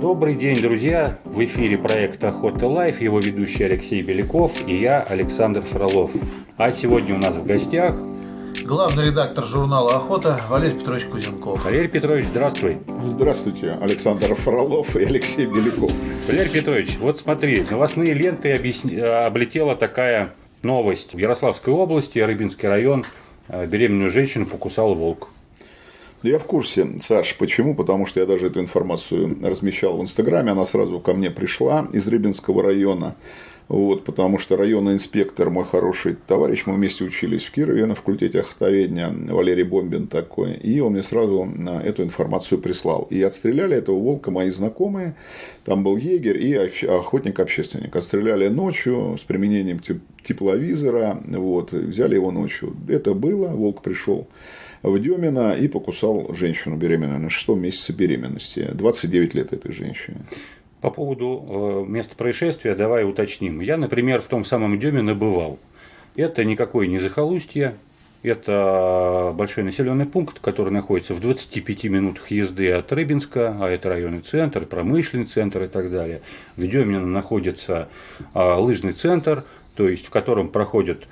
Добрый день, друзья! В эфире проект Охота Life, его ведущий Алексей Беляков и я, Александр Фролов. А сегодня у нас в гостях главный редактор журнала «Охота» Валерий Петрович Кузенков. Валерий Петрович, здравствуй. Здравствуйте, Александр Фролов и Алексей Беляков. Валерий Петрович, вот смотри, новостные ленты объясни... облетела такая новость. В Ярославской области, Рыбинский район, э, беременную женщину покусал волк. Я в курсе, Саш. Почему? Потому что я даже эту информацию размещал в Инстаграме. Она сразу ко мне пришла из Рыбинского района. Вот, потому что районный инспектор, мой хороший товарищ, мы вместе учились в Кирове на факультете охотоведения, Валерий Бомбин такой, и он мне сразу эту информацию прислал. И отстреляли этого волка мои знакомые, там был егерь и охотник-общественник. Отстреляли ночью с применением тепловизора, вот, взяли его ночью. Это было, волк пришел в Демина и покусал женщину беременную на шестом месяце беременности. 29 лет этой женщине. По поводу э, места происшествия давай уточним. Я, например, в том самом Демино бывал. Это никакое не захолустье, это большой населенный пункт, который находится в 25 минутах езды от Рыбинска, а это районный центр, промышленный центр и так далее. В Демино находится а, лыжный центр, то есть в котором проходят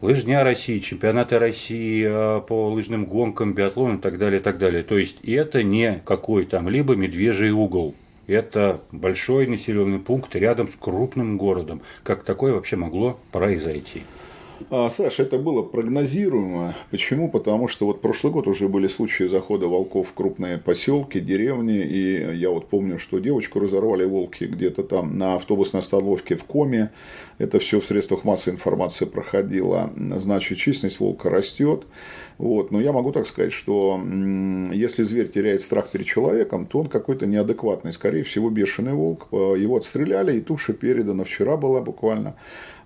лыжня России, чемпионаты России а, по лыжным гонкам, биатлон и так далее, и так далее. То есть это не какой там либо медвежий угол. Это большой населенный пункт рядом с крупным городом. Как такое вообще могло произойти? А, Саш, это было прогнозируемо. Почему? Потому что вот прошлый год уже были случаи захода волков в крупные поселки, деревни. И я вот помню, что девочку разорвали волки где-то там на автобусной остановке в Коме. Это все в средствах массовой информации проходило. Значит, численность волка растет. Вот. Но я могу так сказать, что если зверь теряет страх перед человеком, то он какой-то неадекватный. Скорее всего, бешеный волк. Его отстреляли, и туша передана вчера была буквально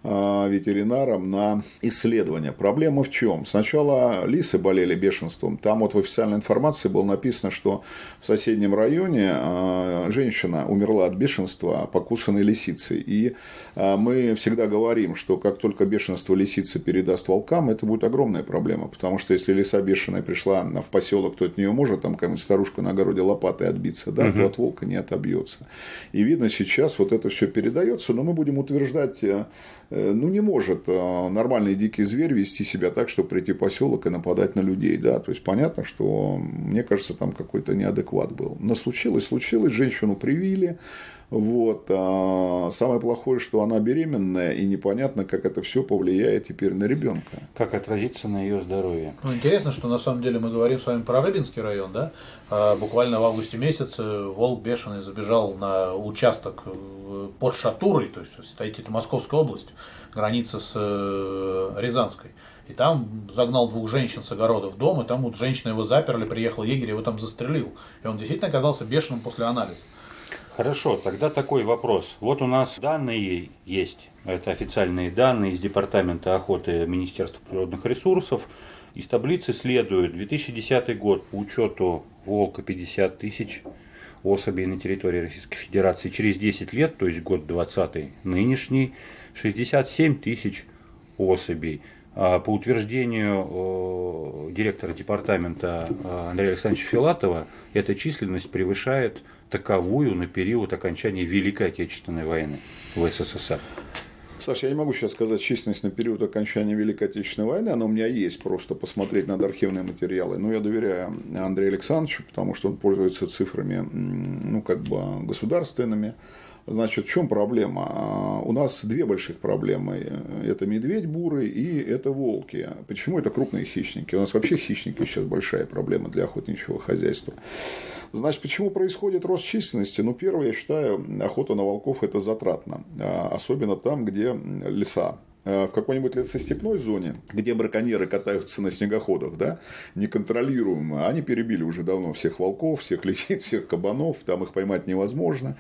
а, ветеринарам на исследование. Проблема в чем? Сначала лисы болели бешенством. Там вот в официальной информации было написано, что в соседнем районе а, женщина умерла от бешенства, покусанной лисицей. И мы всегда говорим, что как только бешенство лисицы передаст волкам, это будет огромная проблема. Потому что если лиса бешеная пришла в поселок, то от нее может там какая-нибудь старушка на огороде лопатой отбиться, да, угу. то от волка не отобьется. И видно сейчас вот это все передается, но мы будем утверждать э, Э, ну, не может э, нормальный дикий зверь вести себя так, чтобы прийти в поселок и нападать на людей, да, то есть понятно, что, мне кажется, там какой-то неадекват был. Но случилось, случилось, женщину привили, вот. А самое плохое, что она беременная, и непонятно, как это все повлияет теперь на ребенка. Как отразится на ее здоровье. Ну, интересно, что на самом деле мы говорим с вами про Рыбинский район, да? А буквально в августе месяце волк бешеный забежал на участок э, под Шатурой, то есть стоит это Московская область, граница с э, Рязанской. И там загнал двух женщин с огорода в дом, и там вот женщина его заперли, приехал егерь, его там застрелил. И он действительно оказался бешеным после анализа. Хорошо, тогда такой вопрос. Вот у нас данные есть, это официальные данные из Департамента охоты Министерства природных ресурсов. Из таблицы следует 2010 год по учету волка 50 тысяч особей на территории Российской Федерации. Через 10 лет, то есть год 20 нынешний, 67 тысяч особей. А по утверждению директора департамента э, Андрея Александровича Филатова, эта численность превышает таковую на период окончания Великой Отечественной войны в СССР. Саша, я не могу сейчас сказать численность на период окончания Великой Отечественной войны, она у меня есть, просто посмотреть надо архивные материалы. Но я доверяю Андрею Александровичу, потому что он пользуется цифрами, ну, как бы государственными. Значит, в чем проблема? А, у нас две больших проблемы. Это медведь бурый и это волки. Почему это крупные хищники? У нас вообще хищники сейчас большая проблема для охотничьего хозяйства. Значит, почему происходит рост численности? Ну, первое, я считаю, охота на волков это затратно. А, особенно там, где леса а, в какой-нибудь лесостепной зоне, где браконьеры катаются на снегоходах, да, неконтролируемо, они перебили уже давно всех волков, всех лисиц, всех кабанов, там их поймать невозможно.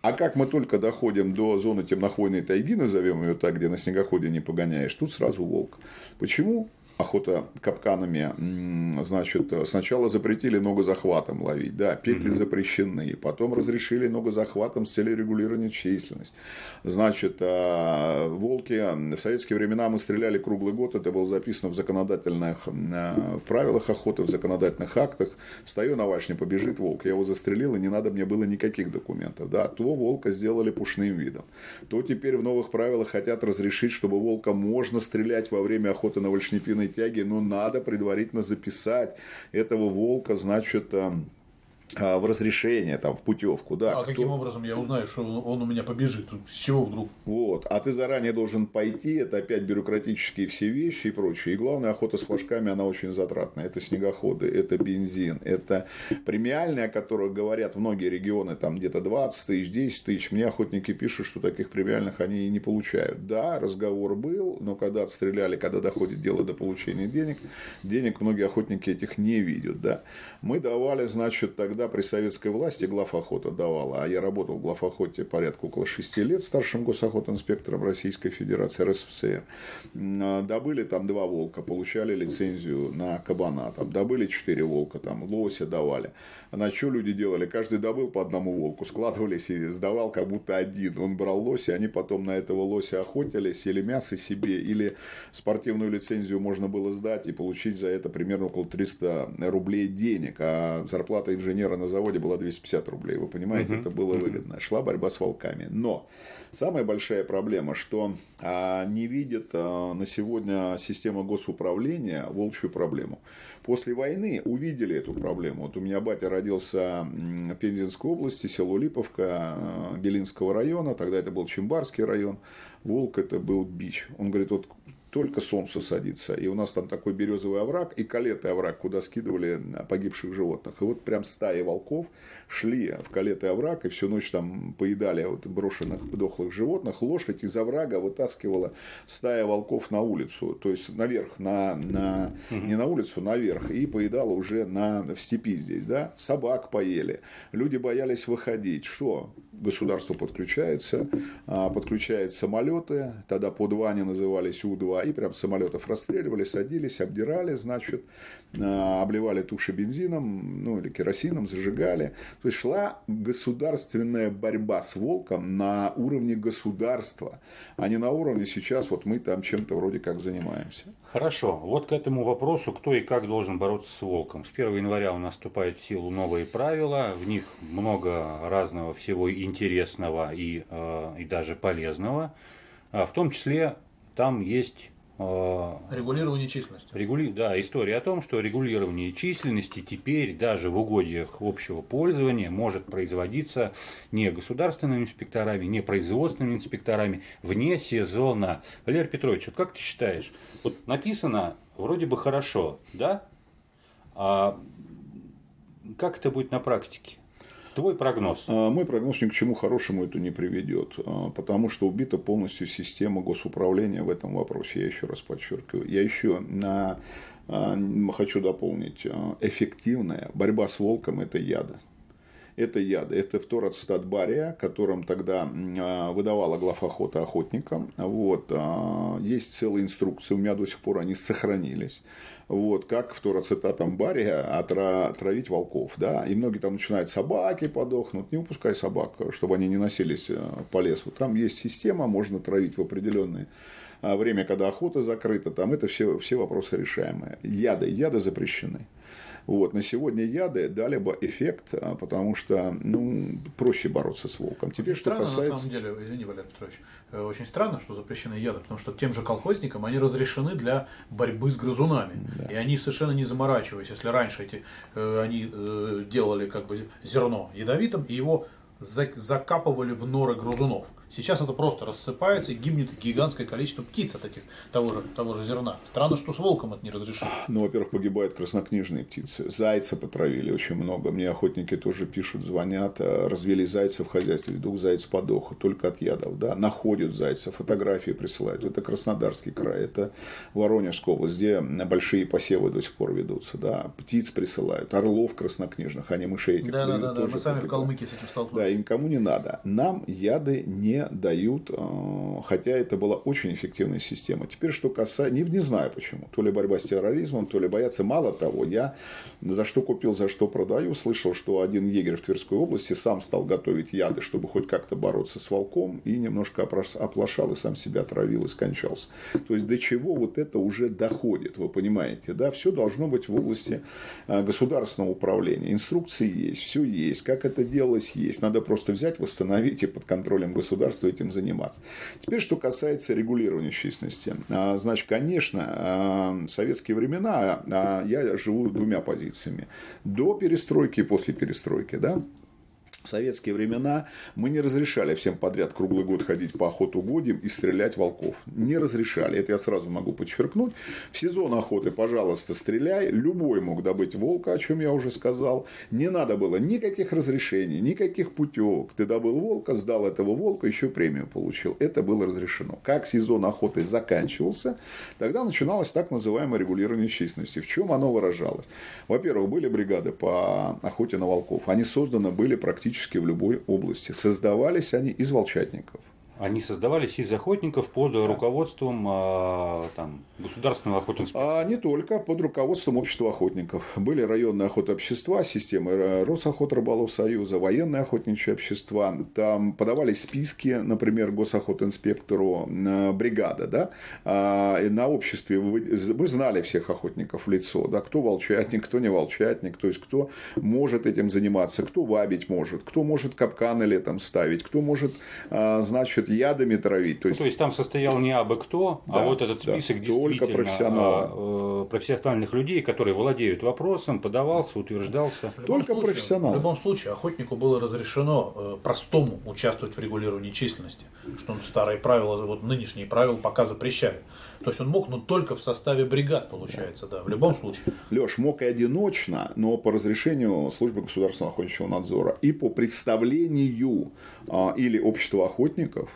А как мы только доходим до зоны темнохвойной тайги, назовем ее так, где на снегоходе не погоняешь, тут сразу волк. Почему? Охота капканами, значит, сначала запретили ногозахватом ловить, да, петли mm-hmm. запрещены, потом разрешили ногозахватом с целью регулирования численности. Значит, а, волки, в советские времена мы стреляли круглый год, это было записано в законодательных, в правилах охоты, в законодательных актах. Стою на вашне, побежит волк, я его застрелил, и не надо мне было никаких документов, да, то волка сделали пушным видом, то теперь в новых правилах хотят разрешить, чтобы волка можно стрелять во время охоты на вольшнепиной полной тяги, но надо предварительно записать этого волка, значит, а, в разрешение, там, в путевку, да. А кто... каким образом я узнаю, что он у меня побежит? С чего вдруг? Вот. А ты заранее должен пойти, это опять бюрократические все вещи и прочее. И главное, охота с флажками, она очень затратная. Это снегоходы, это бензин, это премиальные, о которых говорят многие регионы, там где-то 20 тысяч, 10 тысяч. Мне охотники пишут, что таких премиальных они и не получают. Да, разговор был, но когда отстреляли, когда доходит дело до получения денег, денег многие охотники этих не видят, да. Мы давали, значит, тогда когда при советской власти главохота давала, а я работал в главохоте порядка около 6 лет старшим госохотинспектором Российской Федерации РСФСР, а, добыли там два волка, получали лицензию на кабана, там добыли четыре волка, там лося давали. А на что люди делали? Каждый добыл по одному волку, складывались и сдавал как будто один. Он брал лося, они потом на этого лося охотились, или мясо себе, или спортивную лицензию можно было сдать и получить за это примерно около 300 рублей денег, а зарплата инженера инженера на заводе была 250 рублей. Вы понимаете, uh-huh. это было выгодно. Шла борьба с волками. Но самая большая проблема, что а, не видит а, на сегодня система госуправления волчью проблему. После войны увидели эту проблему. Вот у меня батя родился в Пензенской области, село Липовка, а, Белинского района. Тогда это был Чембарский район. Волк это был бич. Он говорит, вот только солнце садится. И у нас там такой березовый овраг и калетый овраг, куда скидывали погибших животных. И вот прям стаи волков шли в калетый овраг и всю ночь там поедали вот брошенных дохлых животных. Лошадь из оврага вытаскивала стая волков на улицу. То есть наверх, на, на, не на улицу, наверх. И поедала уже на, в степи здесь. Да? Собак поели. Люди боялись выходить. Что? Государство подключается, а, подключает самолеты. Тогда по два они назывались У-2 и прям самолетов расстреливали, садились, обдирали, значит, а, обливали туши бензином, ну или керосином, зажигали. То есть шла государственная борьба с волком на уровне государства, а не на уровне сейчас вот мы там чем-то вроде как занимаемся. Хорошо, вот к этому вопросу, кто и как должен бороться с волком. С 1 января у нас вступают в силу новые правила, в них много разного всего интересного и, э, и даже полезного. А в том числе там есть Регулирование численности. Регули... Да, история о том, что регулирование численности теперь даже в угодьях общего пользования может производиться не государственными инспекторами, не производственными инспекторами вне сезона. Валерий Петрович, вот как ты считаешь, вот написано вроде бы хорошо, да? А как это будет на практике? Твой прогноз? А, мой прогноз ни к чему хорошему это не приведет, а, потому что убита полностью система госуправления в этом вопросе. Я еще раз подчеркиваю. Я еще на а, хочу дополнить. Эффективная борьба с волком – это яды это яды. Это второстат бария, которым тогда а, выдавала главохота охотникам. Вот. А, есть целые инструкции, у меня до сих пор они сохранились. Вот, как фторацетатом бария отравить волков. Да? И многие там начинают собаки подохнут. Не упускай собак, чтобы они не носились э, по лесу. Там есть система, можно травить в определенные время, когда охота закрыта, там это все, все вопросы решаемые. Яды, яды запрещены. Вот. На сегодня яды дали бы эффект, а, потому что ну, проще бороться с волком. Теперь, очень что странно, касается... на самом деле, извини, Валерий Петрович, э, очень странно, что запрещены яды, потому что тем же колхозникам они разрешены для борьбы с грызунами. Да. И они совершенно не заморачиваясь, если раньше эти, э, они э, делали как бы зерно ядовитым, и его закапывали в норы грызунов. Сейчас это просто рассыпается и гибнет гигантское количество птиц от этих, того, же, того же зерна. Странно, что с волком это не разрешено. Ну, во-первых, погибают краснокнижные птицы. Зайца потравили очень много. Мне охотники тоже пишут, звонят, э, развели зайца в хозяйстве, вдруг заяц подох, только от ядов. Да? Находят зайца, фотографии присылают. Это Краснодарский край, это Воронежская область, где большие посевы до сих пор ведутся. Да? Птиц присылают, орлов краснокнижных, а не мышей этих. Да, да, да, да. Мы сами в Калмыкии с этим столкнулись. Да, им кому не надо. Нам яды не не дают, э, хотя это была очень эффективная система. Теперь, что касается, не, не знаю почему, то ли борьба с терроризмом, то ли боятся. Мало того, я за что купил, за что продаю, слышал, что один егерь в Тверской области сам стал готовить яды, чтобы хоть как-то бороться с волком, и немножко оплошал, и сам себя отравил и скончался. То есть, до чего вот это уже доходит, вы понимаете, да, все должно быть в области э, государственного управления. Инструкции есть, все есть, как это делалось, есть. Надо просто взять, восстановить и под контролем государства этим заниматься. Теперь, что касается регулирования численности. А, значит, конечно, а, советские времена а, я живу двумя позициями. До перестройки и после перестройки. Да? В советские времена мы не разрешали всем подряд круглый год ходить по охотугодьям и стрелять волков. Не разрешали. Это я сразу могу подчеркнуть. В сезон охоты, пожалуйста, стреляй. Любой мог добыть волка, о чем я уже сказал. Не надо было никаких разрешений, никаких путевок. Ты добыл волка, сдал этого волка, еще премию получил. Это было разрешено. Как сезон охоты заканчивался, тогда начиналось так называемое регулирование численности. В чем оно выражалось? Во-первых, были бригады по охоте на волков. Они созданы были практически практически в любой области. Создавались они из волчатников. Они создавались из охотников под да. руководством а, там, государственного охотинспекции? А не только, под руководством общества охотников. Были районные охотообщества, системы Росохот Рыболов Союза, военные охотничьи общества. Там подавались списки, например, госохотинспектору бригада. Да? А, на обществе вы, вы знали всех охотников в лицо. Да? Кто волчатник, кто не волчатник. То есть, кто может этим заниматься, кто вабить может, кто может капканы летом ставить, кто может, а, значит, может ядами травить. То есть, ну, то есть там состоял не абы кто, а да, а вот этот список да, только профессионала. Э, профессиональных людей, которые владеют вопросом, подавался, утверждался. Только случае, профессионал. В любом случае, охотнику было разрешено э, простому участвовать в регулировании численности. Что он старые правила, вот нынешние правила пока запрещают. То есть он мог, но только в составе бригад, получается, да, в любом случае. Леш, мог и одиночно, но по разрешению службы государственного охотничьего надзора и по представлению а, или общества охотников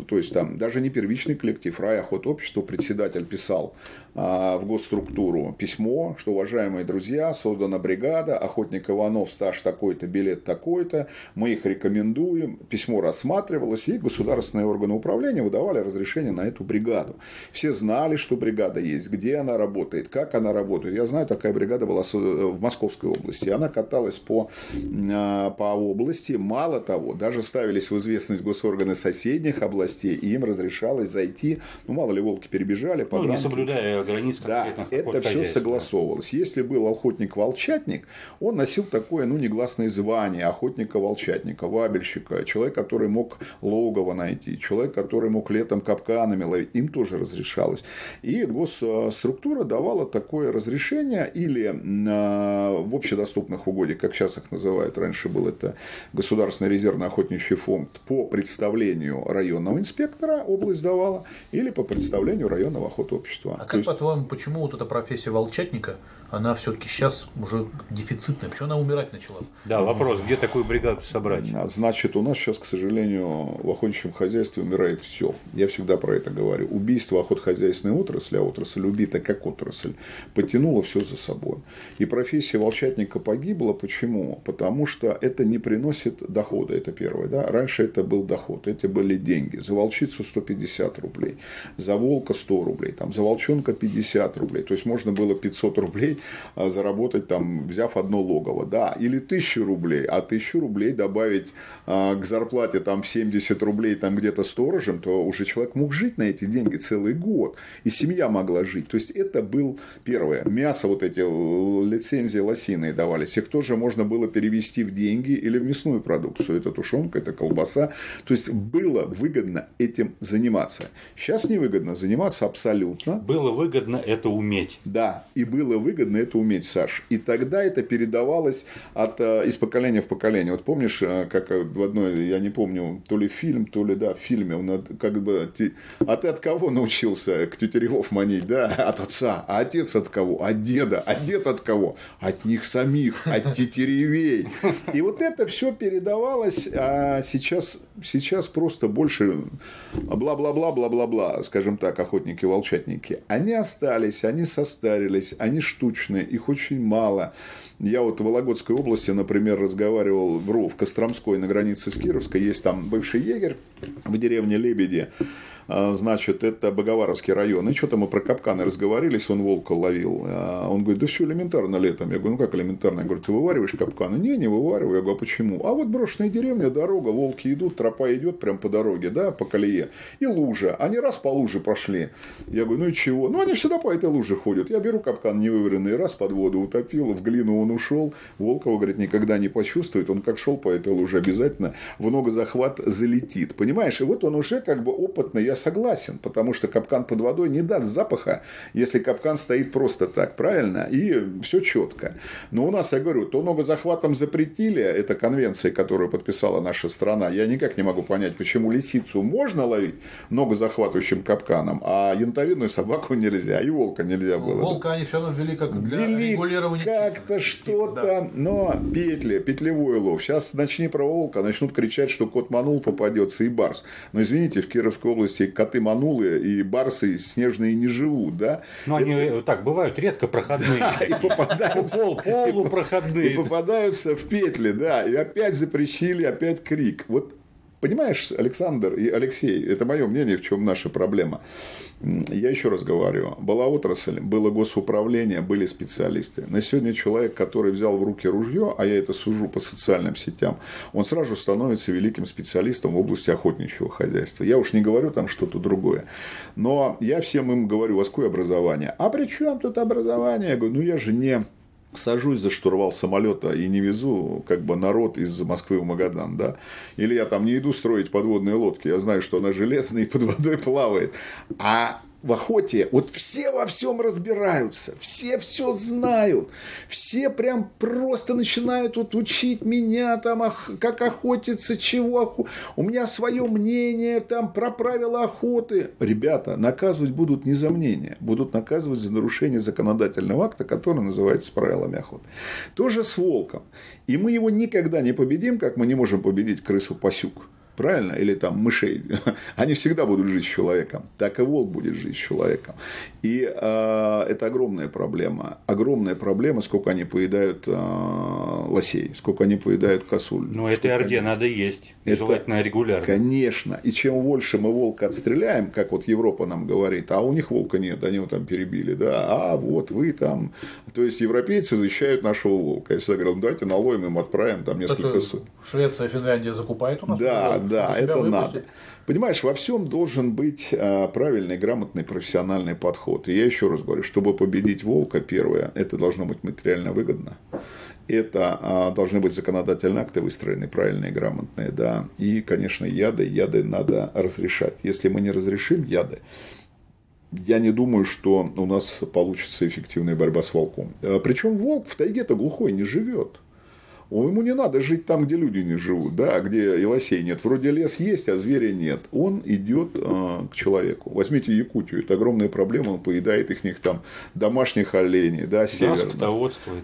ну, то есть там даже не первичный коллектив, рай охот общество, председатель писал а, в госструктуру письмо, что, уважаемые друзья, создана бригада, охотник Иванов, стаж такой-то, билет такой-то, мы их рекомендуем. Письмо рассматривалось, и государственные органы управления выдавали разрешение на эту бригаду. Все знали, что бригада есть, где она работает, как она работает. Я знаю, такая бригада была в Московской области. Она каталась по, а, по области. Мало того, даже ставились в известность госорганы соседних областей, области, и им разрешалось зайти, ну, мало ли, волки перебежали, ну, не соблюдая границ Да, это все согласовывалось. Если был охотник-волчатник, он носил такое, ну, негласное звание охотника-волчатника, вабельщика, человек, который мог логово найти, человек, который мог летом капканами ловить, им тоже разрешалось. И госструктура давала такое разрешение или в общедоступных угодьях, как сейчас их называют, раньше был это Государственный резервный охотничий фонд, по представлению районного инспектора область давала, или по представлению районного охотообщества. А как, есть... по-твоему, почему вот эта профессия волчатника, она все-таки сейчас уже дефицитная? Почему она умирать начала? Да, вопрос, где такую бригаду собрать? А, значит, у нас сейчас, к сожалению, в охотничьем хозяйстве умирает все. Я всегда про это говорю. Убийство охотхозяйственной отрасли, а отрасль убита как отрасль, потянуло все за собой. И профессия волчатника погибла. Почему? Потому что это не приносит дохода, это первое. Да? Раньше это был доход, эти были деньги. За волчицу 150 рублей, за волка 100 рублей, там, за волчонка 50 рублей. То есть можно было 500 рублей а, заработать, там, взяв одно логово. Да, или 1000 рублей, а 1000 рублей добавить а, к зарплате там, в 70 рублей там, где-то сторожем, то уже человек мог жить на эти деньги целый год. И семья могла жить. То есть это был первое. Мясо, вот эти лицензии лосиные давались. Их тоже можно было перевести в деньги или в мясную продукцию. Это тушенка, это колбаса. То есть было выгодно этим заниматься. Сейчас невыгодно заниматься абсолютно. Было выгодно это уметь. Да, и было выгодно это уметь, Саш. И тогда это передавалось от, э, из поколения в поколение. Вот помнишь, э, как в одной, я не помню, то ли фильм, то ли, да, в фильме, он как бы, а ты от кого научился к тютеревов манить, да? От отца. А отец от кого? От деда. А дед от кого? От них самих, от тетеревей. И вот это все передавалось, а сейчас, сейчас просто больше бла-бла-бла, бла-бла-бла, скажем так, охотники-волчатники, они остались, они состарились, они штучные скучные, их очень мало. Я вот в Вологодской области, например, разговаривал в, в Костромской на границе с Кировской, есть там бывший егерь в деревне Лебеди, значит, это Боговаровский район. И что-то мы про капканы разговорились, он волка ловил. А, он говорит, да все элементарно летом. Я говорю, ну как элементарно? Я говорю, ты вывариваешь капканы? Не, не вывариваю. Я говорю, а почему? А вот брошенная деревня, дорога, волки идут, тропа идет прям по дороге, да, по колее. И лужа. Они раз по луже пошли. Я говорю, ну и чего? Ну они всегда по этой луже ходят. Я беру капкан невываренный, раз под воду утопил, в глину он ушел. Волкова, говорит, никогда не почувствует. Он как шел по этой луже, обязательно в ногозахват залетит. Понимаешь? И вот он уже как бы опытный. Я согласен, потому что капкан под водой не даст запаха, если капкан стоит просто так, правильно? И все четко. Но у нас, я говорю, то много захватом запретили, это конвенция, которую подписала наша страна. Я никак не могу понять, почему лисицу можно ловить много захватывающим капканом, а янтовидную собаку нельзя, и волка нельзя было. Волка они все равно ввели как для Ввели регулирования как-то что-то, да. но петли, петлевой лов. Сейчас начни про волка, начнут кричать, что кот манул попадется и барс. Но извините, в Кировской области коты манулы и барсы снежные не живут, да? Ну, они Это... так бывают редко проходные. Да, и попадаются. Пол, полупроходные. И попадаются в петли, да. И опять запрещили, опять крик. Вот Понимаешь, Александр и Алексей, это мое мнение, в чем наша проблема. Я еще раз говорю, была отрасль, было госуправление, были специалисты. На сегодня человек, который взял в руки ружье, а я это сужу по социальным сетям, он сразу становится великим специалистом в области охотничьего хозяйства. Я уж не говорю там что-то другое. Но я всем им говорю, у вас какое образование? А при чем тут образование? Я говорю, ну я же не сажусь за штурвал самолета и не везу как бы народ из Москвы в Магадан, да, или я там не иду строить подводные лодки, я знаю, что она железная и под водой плавает, а в охоте вот все во всем разбираются, все все знают, все прям просто начинают вот учить меня там, как охотиться, чего охо... У меня свое мнение там про правила охоты. Ребята, наказывать будут не за мнение, будут наказывать за нарушение законодательного акта, который называется правилами охоты. Тоже с волком. И мы его никогда не победим, как мы не можем победить крысу-пасюк правильно? Или там мышей, они всегда будут жить с человеком. Так и волк будет жить с человеком. И э, это огромная проблема. Огромная проблема, сколько они поедают э, лосей, сколько они поедают косуль. Ну, этой орде они... надо есть. Это, желательно регулярно. Конечно. И чем больше мы волка отстреляем, как вот Европа нам говорит, а у них волка нет, они его там перебили, да, а вот вы там. То есть европейцы защищают нашего волка. Я всегда говорю, ну давайте наловим им, отправим там несколько суток. Швеция, Финляндия закупают у нас? Да, да, это выпустить. надо. Понимаешь, во всем должен быть а, правильный, грамотный, профессиональный подход. И я еще раз говорю, чтобы победить волка, первое, это должно быть материально выгодно. Это а, должны быть законодательные акты выстроены правильные, грамотные, да. И, конечно, яды, яды надо разрешать. Если мы не разрешим яды, я не думаю, что у нас получится эффективная борьба с волком. А, Причем волк в тайге-то глухой не живет. Ему не надо жить там, где люди не живут, да, где и лосей нет. Вроде лес есть, а зверя нет. Он идет э, к человеку. Возьмите Якутию, это огромная проблема, он поедает их там домашних оленей, да, северных. Да,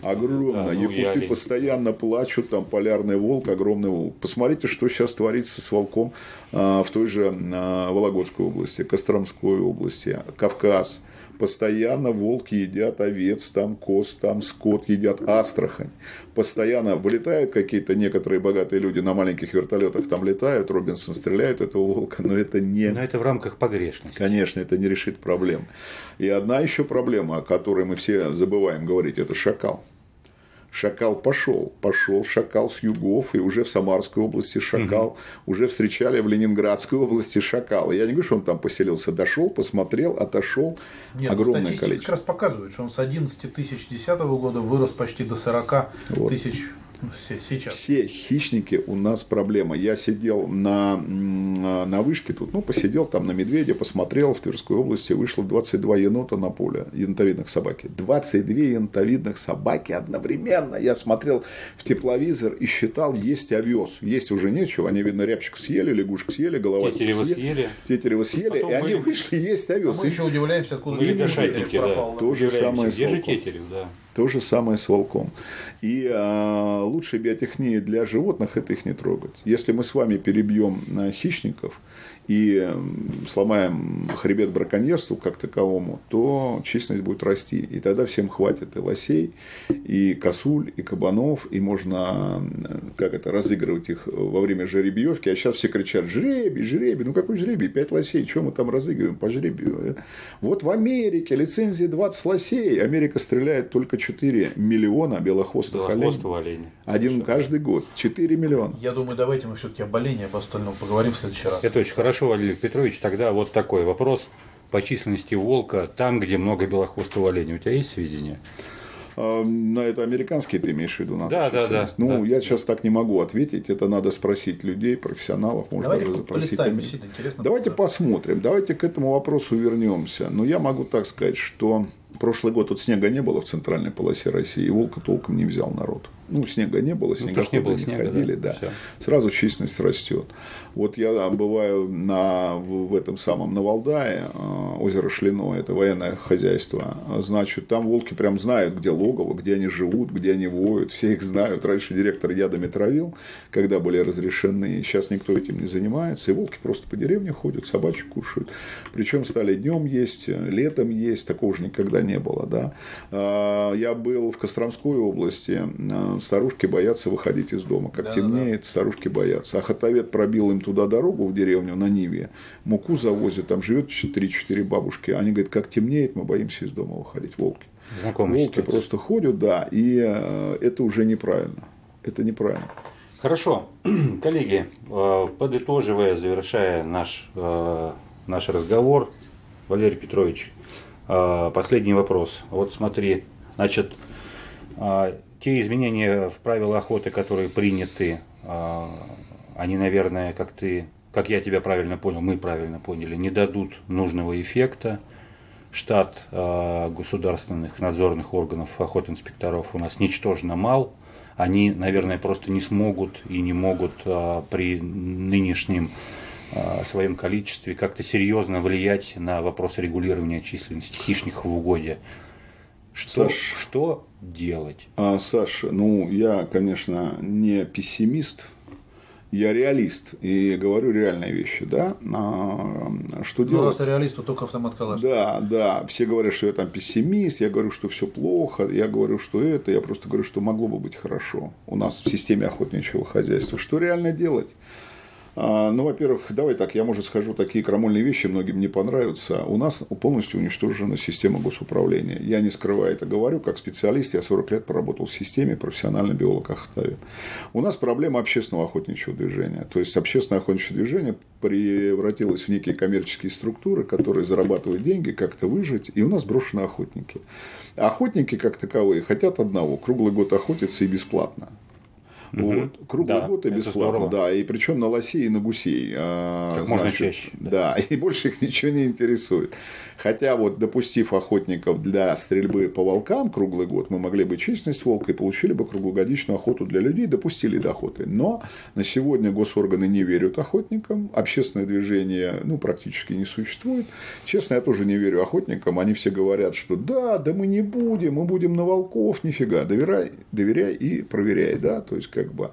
Огромно. Да, ну, Якуты постоянно плачут, там полярный волк, огромный волк. Посмотрите, что сейчас творится с волком э, в той же э, Вологодской области, Костромской области, Кавказ постоянно волки едят овец, там коз, там скот едят, Астрахань. Постоянно вылетают какие-то некоторые богатые люди на маленьких вертолетах, там летают, Робинсон стреляет этого волка, но это не... Но это в рамках погрешности. Конечно, это не решит проблем. И одна еще проблема, о которой мы все забываем говорить, это шакал. Шакал пошел. Пошел шакал с югов, и уже в Самарской области шакал. Угу. Уже встречали в Ленинградской области шакала. Я не говорю, что он там поселился. Дошел, посмотрел, отошел. Нет, ну, огромное количество. как раз показывает, что он с 11 тысяч 10 года вырос почти до 40 вот. тысяч все, сейчас. Все хищники у нас проблема. Я сидел на, на вышке тут, ну, посидел там на медведя, посмотрел, в Тверской области вышло 22 енота на поле, янтовидных собаки. 22 янтовидных собаки одновременно. Я смотрел в тепловизор и считал, есть овес. Есть уже нечего, они, видно, рябчик съели, лягушку съели, голова Тетерева съели. съели. Тетерева съели, и они вышли, есть овес. А мы еще удивляемся, откуда и пропал. То же самое с волком. да. То же самое с волком. И а, лучшая биотехния для животных – это их не трогать. Если мы с вами перебьем а, хищников и сломаем хребет браконьерству как таковому, то численность будет расти. И тогда всем хватит и лосей, и косуль, и кабанов, и можно как это, разыгрывать их во время жеребьевки. А сейчас все кричат, жребий, жребий. Ну какой жребий? Пять лосей, что мы там разыгрываем по жребию? Вот в Америке лицензии 20 лосей. Америка стреляет только 4 миллиона белохвостых оленей. оленей. Один каждый год. 4 миллиона. Я думаю, давайте мы все-таки об олене, об остальном поговорим в следующий раз. Это очень хорошо, Валерий Петрович. Тогда вот такой вопрос по численности волка там, где много белохвостого оленя. У тебя есть сведения? А, на это американский ты имеешь в виду? Надо да, да, да. Ну, да. я сейчас так не могу ответить. Это надо спросить людей, профессионалов, можно Давайте даже запросить. Интересно Давайте было. посмотрим. Давайте к этому вопросу вернемся. Но я могу так сказать, что прошлый год тут снега не было в центральной полосе России, и волка толком не взял народ ну, снега не было, снегоходы ну, не, было не снега, ходили, да. да. Сразу численность растет. Вот я бываю на, в, в этом самом на Валдае, э, озеро Шлино, это военное хозяйство, значит, там волки прям знают, где логово, где они живут, где они воют, все их знают. Раньше директор ядами травил, когда были разрешены, сейчас никто этим не занимается, и волки просто по деревне ходят, собачек кушают. Причем стали днем есть, летом есть, такого же никогда не было, да. А, я был в Костромской области, э, старушки боятся выходить из дома. Как да, темнеет, да. старушки боятся. А хатовед пробил им туда дорогу в деревню на Ниве, муку завозит, там живет 3-4 бабушки. Они говорят, как темнеет, мы боимся из дома выходить. Волки. Знакомый Волки ситуация. просто ходят, да, и э, это уже неправильно. Это неправильно. Хорошо. Коллеги, э, подытоживая, завершая наш, э, наш разговор, Валерий Петрович, последний вопрос. Вот смотри, значит, те изменения в правила охоты, которые приняты, а, они, наверное, как ты, как я тебя правильно понял, мы правильно поняли, не дадут нужного эффекта. Штат а, государственных надзорных органов охотинспекторов у нас ничтожно мал. Они, наверное, просто не смогут и не могут а, при нынешнем своем количестве как-то серьезно влиять на вопрос регулирования численности хищников в угодье. Что, Саш, что делать? А, Саша, ну, я, конечно, не пессимист, я реалист и говорю реальные вещи, да? А, что ну, делать? Раз реалист, то только автомат калаш. Да, да. Все говорят, что я там пессимист, я говорю, что все плохо, я говорю, что это, я просто говорю, что могло бы быть хорошо у нас в системе охотничьего хозяйства. Что реально делать? А, ну, во-первых, давай так, я, может, скажу такие крамольные вещи, многим не понравятся. У нас полностью уничтожена система госуправления. Я не скрываю это говорю, как специалист, я 40 лет проработал в системе, профессиональный биолог охотовед. У нас проблема общественного охотничьего движения. То есть, общественное охотничье движение превратилось в некие коммерческие структуры, которые зарабатывают деньги, как-то выжить, и у нас брошены охотники. Охотники, как таковые, хотят одного – круглый год охотиться и бесплатно. Угу. Вот. Круглый да, год и бесплатно, да. И причем на лосей и на гусей. А, как значит, можно чаще. Да. да, и больше их ничего не интересует. Хотя вот допустив охотников для стрельбы по волкам круглый год, мы могли бы численность волка и получили бы круглогодичную охоту для людей, допустили до охоты. Но на сегодня госорганы не верят охотникам, общественное движение ну, практически не существует. Честно, я тоже не верю охотникам. Они все говорят, что да, да мы не будем, мы будем на волков, нифига. Доверяй, доверяй и проверяй, да, то есть как бы.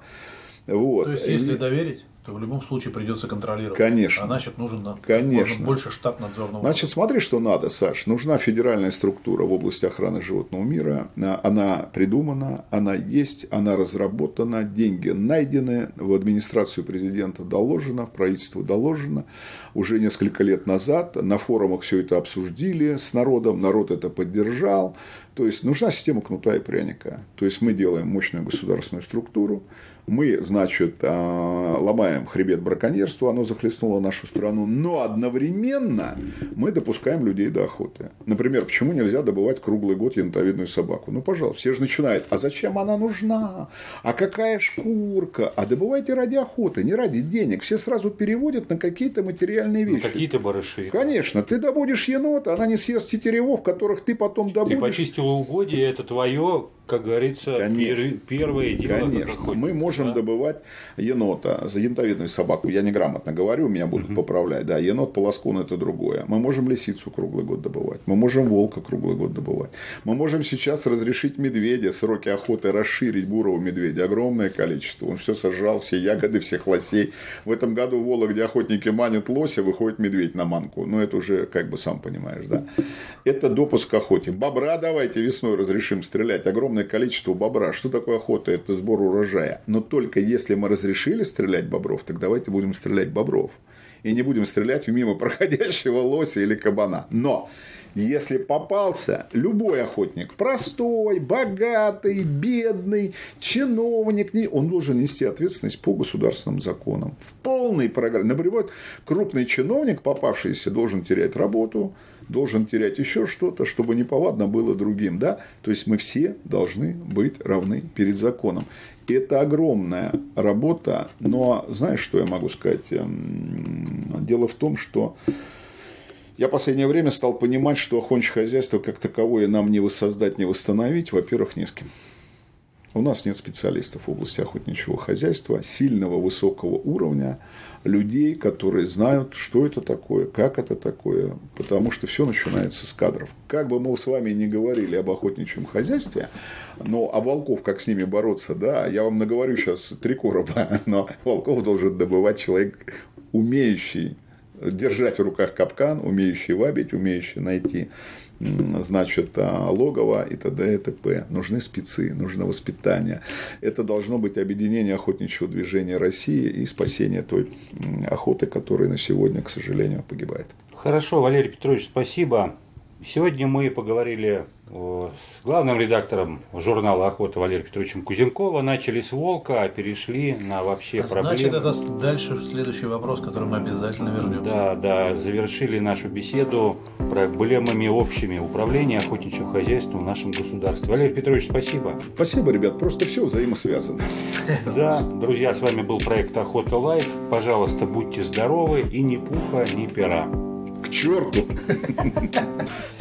Вот. То есть, если и... доверить, то в любом случае придется контролировать. Конечно. А значит, нужен Конечно. больше штат надзорного. Значит, смотри, что надо, Саш. Нужна федеральная структура в области охраны животного мира. Она придумана, она есть, она разработана, деньги найдены, в администрацию президента доложено, в правительство доложено. Уже несколько лет назад на форумах все это обсудили с народом, народ это поддержал. То есть нужна система кнута и пряника. То есть мы делаем мощную государственную структуру, мы, значит, а, ломаем хребет браконьерства, оно захлестнуло нашу страну, но одновременно мы допускаем людей до охоты. Например, почему нельзя добывать круглый год янтовидную собаку? Ну, пожалуйста, все же начинают, а зачем она нужна? А какая шкурка? А добывайте ради охоты, не ради денег. Все сразу переводят на какие-то материальные вещи. Ну, какие-то барыши. Конечно, ты добудешь енота, она не съест тетеревов, которых ты потом добудешь. Ты почистила угодье, это твое, как говорится, Конечно. первое дело. Конечно. Мы можем да? добывать енота за янтовидную собаку. Я неграмотно говорю, меня будут угу. поправлять. Да, енот, полоскун это другое. Мы можем лисицу круглый год добывать. Мы можем волка круглый год добывать. Мы можем сейчас разрешить медведя, сроки охоты расширить бурого медведя. Огромное количество. Он все сожрал, все ягоды, всех лосей. В этом году Волок, где охотники манят лося, выходит медведь на манку. Ну, это уже, как бы, сам понимаешь, да. Это допуск к охоте. Бобра давайте весной разрешим стрелять. Огромное огромное количество бобра. Что такое охота? Это сбор урожая. Но только если мы разрешили стрелять бобров, так давайте будем стрелять бобров. И не будем стрелять в мимо проходящего лося или кабана. Но если попался любой охотник, простой, богатый, бедный, чиновник, он должен нести ответственность по государственным законам. В полной программе. Например, крупный чиновник, попавшийся, должен терять работу, должен терять еще что-то, чтобы неповадно было другим. Да? То есть мы все должны быть равны перед законом. Это огромная работа, но знаешь, что я могу сказать? Эм, дело в том, что я в последнее время стал понимать, что охотничье хозяйство как таковое нам не воссоздать, не восстановить, во-первых, не с кем. У нас нет специалистов в области охотничьего хозяйства, сильного высокого уровня, людей, которые знают, что это такое, как это такое, потому что все начинается с кадров. Как бы мы с вами не говорили об охотничьем хозяйстве, но а волков, как с ними бороться, да, я вам наговорю сейчас три короба, но волков должен добывать человек, умеющий держать в руках капкан, умеющий вабить, умеющий найти значит, а, логово и т.д. и т.п. Нужны спецы, нужно воспитание. Это должно быть объединение охотничьего движения России и спасение той охоты, которая на сегодня, к сожалению, погибает. Хорошо, Валерий Петрович, спасибо. Сегодня мы поговорили с главным редактором журнала «Охота» Валерием Петровичем Кузенкова. Начали с волка, а перешли на вообще а проблемы. Значит, это дальше следующий вопрос, который мы обязательно вернемся. Да, да, завершили нашу беседу проблемами общими управления охотничьим хозяйством в нашем государстве. Валерий Петрович, спасибо. Спасибо, ребят, просто все взаимосвязано. Да, друзья, с вами был проект «Охота Life». Пожалуйста, будьте здоровы и ни пуха, ни пера. К черту!